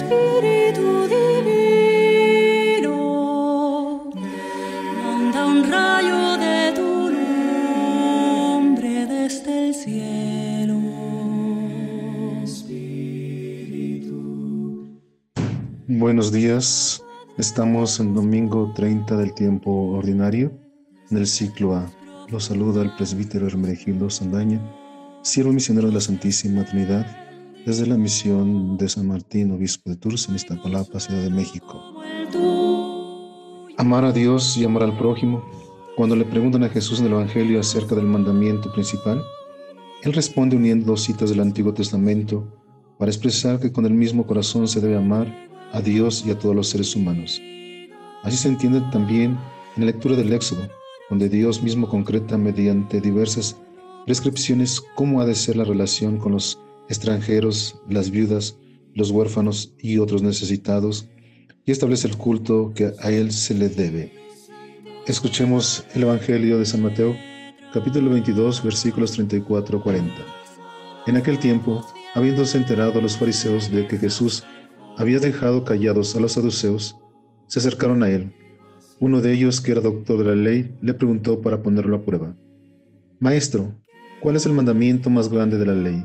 Espíritu divino, un rayo de tu nombre desde el cielo. Buenos días, estamos en domingo 30 del tiempo ordinario del ciclo A. Los saluda el presbítero Hermenegildo Sandaña, siervo misionero de la Santísima Trinidad, desde la misión de San Martín, obispo de Tours, en Iztapalapa, Ciudad de México. Amar a Dios y amar al prójimo. Cuando le preguntan a Jesús en el Evangelio acerca del mandamiento principal, él responde uniendo dos citas del Antiguo Testamento para expresar que con el mismo corazón se debe amar a Dios y a todos los seres humanos. Así se entiende también en la lectura del Éxodo, donde Dios mismo concreta mediante diversas prescripciones cómo ha de ser la relación con los extranjeros, las viudas, los huérfanos y otros necesitados, y establece el culto que a Él se le debe. Escuchemos el Evangelio de San Mateo, capítulo 22, versículos 34 40. En aquel tiempo, habiéndose enterado los fariseos de que Jesús había dejado callados a los saduceos, se acercaron a él. Uno de ellos, que era doctor de la ley, le preguntó para ponerlo a prueba. Maestro, ¿cuál es el mandamiento más grande de la ley?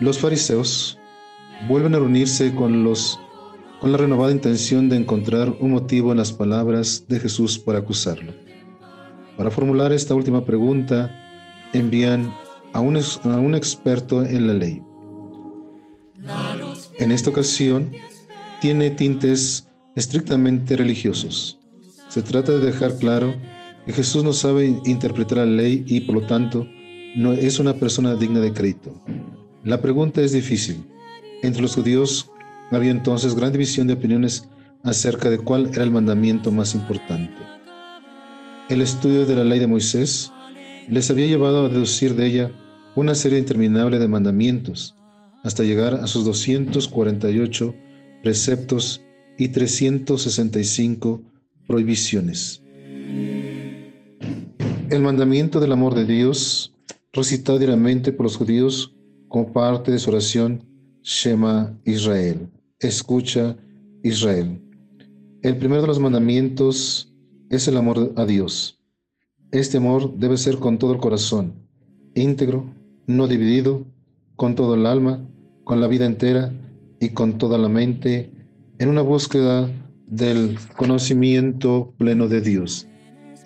Los fariseos vuelven a reunirse con los con la renovada intención de encontrar un motivo en las palabras de Jesús para acusarlo. Para formular esta última pregunta, envían a un, a un experto en la ley. En esta ocasión, tiene tintes estrictamente religiosos. Se trata de dejar claro que Jesús no sabe interpretar la ley y por lo tanto no es una persona digna de crédito. La pregunta es difícil. Entre los judíos había entonces gran división de opiniones acerca de cuál era el mandamiento más importante. El estudio de la ley de Moisés les había llevado a deducir de ella una serie interminable de mandamientos, hasta llegar a sus 248 preceptos y 365 prohibiciones. El mandamiento del amor de Dios, recitado diariamente por los judíos como parte de su oración Shema Israel, escucha Israel. El primero de los mandamientos es el amor a Dios. Este amor debe ser con todo el corazón, íntegro, no dividido, con todo el alma, con la vida entera y con toda la mente, en una búsqueda del conocimiento pleno de Dios.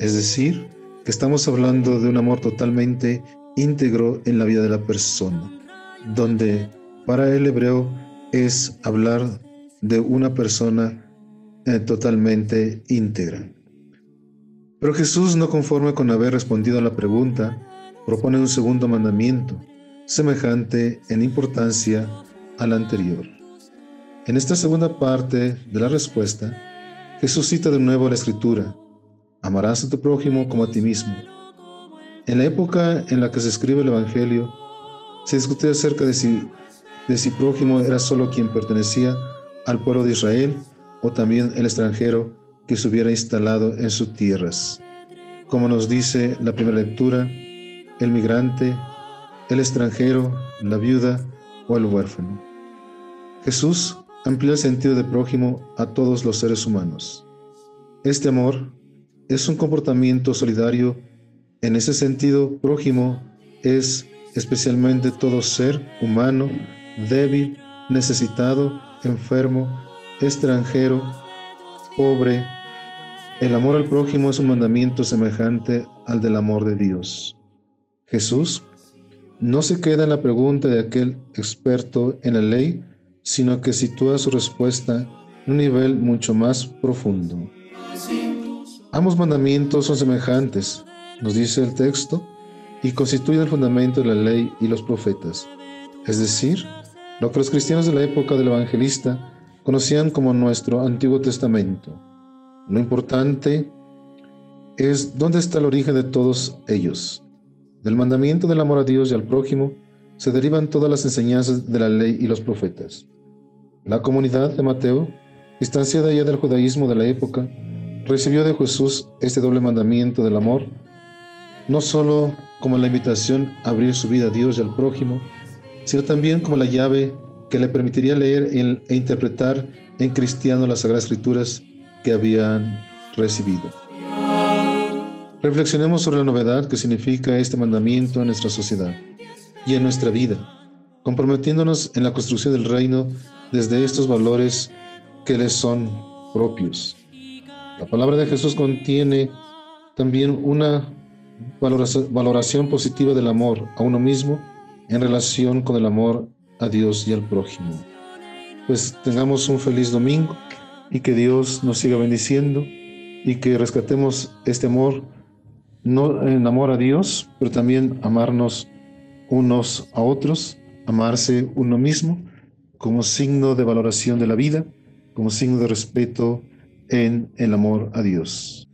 Es decir, que estamos hablando de un amor totalmente íntegro en la vida de la persona, donde para el hebreo es hablar de una persona eh, totalmente íntegra. Pero Jesús, no conforme con haber respondido a la pregunta, propone un segundo mandamiento, semejante en importancia al anterior. En esta segunda parte de la respuesta, Jesús cita de nuevo la escritura, amarás a tu prójimo como a ti mismo. En la época en la que se escribe el Evangelio, se discute acerca de si, prójimo era solo quien pertenecía al pueblo de Israel o también el extranjero que se hubiera instalado en sus tierras. Como nos dice la primera lectura, el migrante, el extranjero, la viuda o el huérfano. Jesús amplía el sentido de prójimo a todos los seres humanos. Este amor es un comportamiento solidario. En ese sentido, prójimo es especialmente todo ser humano, débil, necesitado, enfermo, extranjero, pobre. El amor al prójimo es un mandamiento semejante al del amor de Dios. Jesús no se queda en la pregunta de aquel experto en la ley, sino que sitúa su respuesta en un nivel mucho más profundo. Ambos mandamientos son semejantes, nos dice el texto, y constituye el fundamento de la ley y los profetas, es decir, lo que los cristianos de la época del evangelista conocían como nuestro Antiguo Testamento. Lo importante es dónde está el origen de todos ellos. Del mandamiento del amor a Dios y al prójimo se derivan todas las enseñanzas de la ley y los profetas. La comunidad de Mateo, distanciada ya del judaísmo de la época, recibió de Jesús este doble mandamiento del amor, no solo como la invitación a abrir su vida a Dios y al prójimo, sino también como la llave que le permitiría leer e interpretar en cristiano las Sagradas Escrituras que habían recibido. Reflexionemos sobre la novedad que significa este mandamiento en nuestra sociedad y en nuestra vida, comprometiéndonos en la construcción del reino desde estos valores que les son propios. La palabra de Jesús contiene también una valoración positiva del amor a uno mismo en relación con el amor a Dios y al prójimo. Pues tengamos un feliz domingo y que Dios nos siga bendiciendo y que rescatemos este amor, no en amor a Dios, pero también amarnos unos a otros, amarse uno mismo como signo de valoración de la vida, como signo de respeto en el amor a Dios.